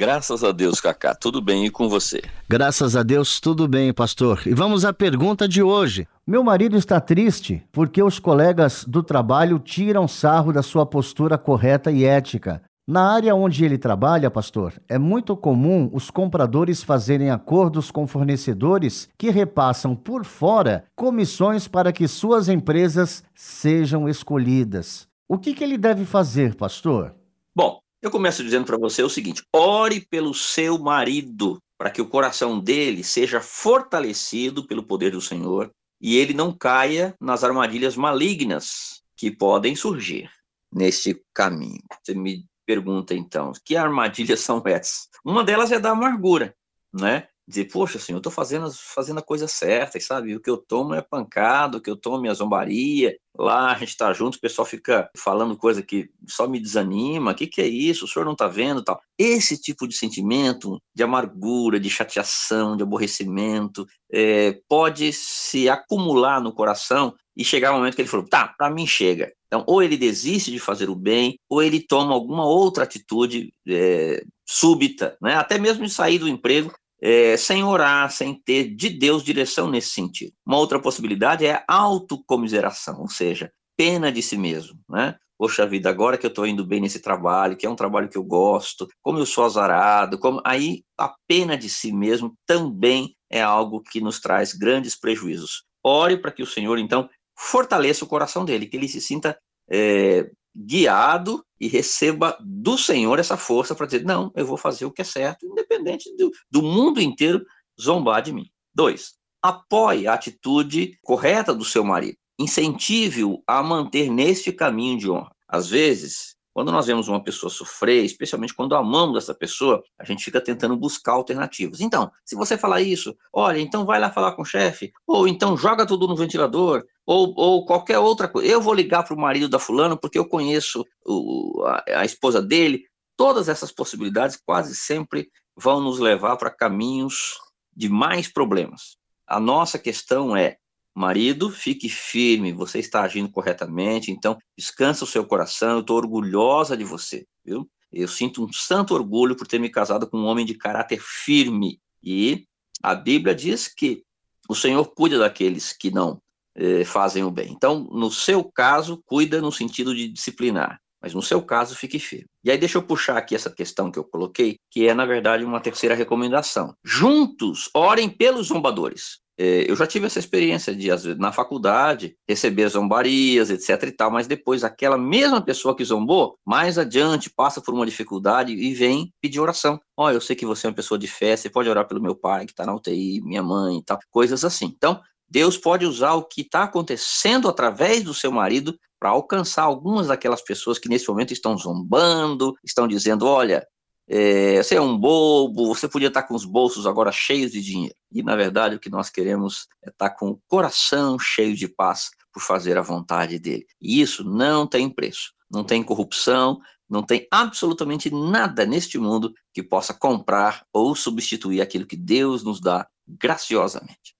Graças a Deus, Cacá, tudo bem e com você? Graças a Deus, tudo bem, pastor. E vamos à pergunta de hoje. Meu marido está triste porque os colegas do trabalho tiram sarro da sua postura correta e ética. Na área onde ele trabalha, pastor, é muito comum os compradores fazerem acordos com fornecedores que repassam por fora comissões para que suas empresas sejam escolhidas. O que, que ele deve fazer, pastor? Bom, eu começo dizendo para você o seguinte: ore pelo seu marido, para que o coração dele seja fortalecido pelo poder do Senhor e ele não caia nas armadilhas malignas que podem surgir neste caminho. Você me pergunta então, que armadilhas são essas? Uma delas é da amargura, né? Dizer, poxa, assim, eu estou fazendo, fazendo a coisa certa, sabe? O que eu tomo é pancada, o que eu tomo é zombaria. Lá a gente está junto, o pessoal fica falando coisa que só me desanima. O que, que é isso? O senhor não está vendo tal. Esse tipo de sentimento de amargura, de chateação, de aborrecimento, é, pode se acumular no coração e chegar um momento que ele falou: tá, para mim chega. Então, ou ele desiste de fazer o bem, ou ele toma alguma outra atitude é, súbita, né? até mesmo de sair do emprego é, sem orar, sem ter de Deus direção nesse sentido. Uma outra possibilidade é a autocomiseração, ou seja, pena de si mesmo, né? Poxa vida, agora que eu estou indo bem nesse trabalho, que é um trabalho que eu gosto, como eu sou azarado, como... aí a pena de si mesmo também é algo que nos traz grandes prejuízos. Ore para que o Senhor, então, fortaleça o coração dele, que ele se sinta é, guiado e receba do Senhor essa força para dizer: não, eu vou fazer o que é certo, independente do, do mundo inteiro zombar de mim. Dois, apoie a atitude correta do seu marido. Incentive-o a manter neste caminho de honra. Às vezes, quando nós vemos uma pessoa sofrer, especialmente quando amamos essa pessoa, a gente fica tentando buscar alternativas. Então, se você falar isso, olha, então vai lá falar com o chefe, ou então joga tudo no ventilador, ou, ou qualquer outra coisa. Eu vou ligar para o marido da fulano porque eu conheço o, a, a esposa dele. Todas essas possibilidades quase sempre vão nos levar para caminhos de mais problemas. A nossa questão é Marido, fique firme, você está agindo corretamente, então descansa o seu coração, eu estou orgulhosa de você, viu? Eu sinto um santo orgulho por ter me casado com um homem de caráter firme. E a Bíblia diz que o Senhor cuida daqueles que não eh, fazem o bem. Então, no seu caso, cuida no sentido de disciplinar, mas no seu caso, fique firme. E aí, deixa eu puxar aqui essa questão que eu coloquei, que é, na verdade, uma terceira recomendação. Juntos, orem pelos zombadores. É, eu já tive essa experiência de, às vezes, na faculdade, receber zombarias, etc e tal, mas depois aquela mesma pessoa que zombou, mais adiante, passa por uma dificuldade e vem pedir oração. Ó, eu sei que você é uma pessoa de fé, você pode orar pelo meu pai que está na UTI, minha mãe e tal, coisas assim. Então, Deus pode usar o que está acontecendo através do seu marido para alcançar algumas daquelas pessoas que nesse momento estão zombando, estão dizendo: olha, é, você é um bobo, você podia estar com os bolsos agora cheios de dinheiro. E, na verdade, o que nós queremos é estar com o coração cheio de paz por fazer a vontade dele. E isso não tem preço, não tem corrupção, não tem absolutamente nada neste mundo que possa comprar ou substituir aquilo que Deus nos dá graciosamente.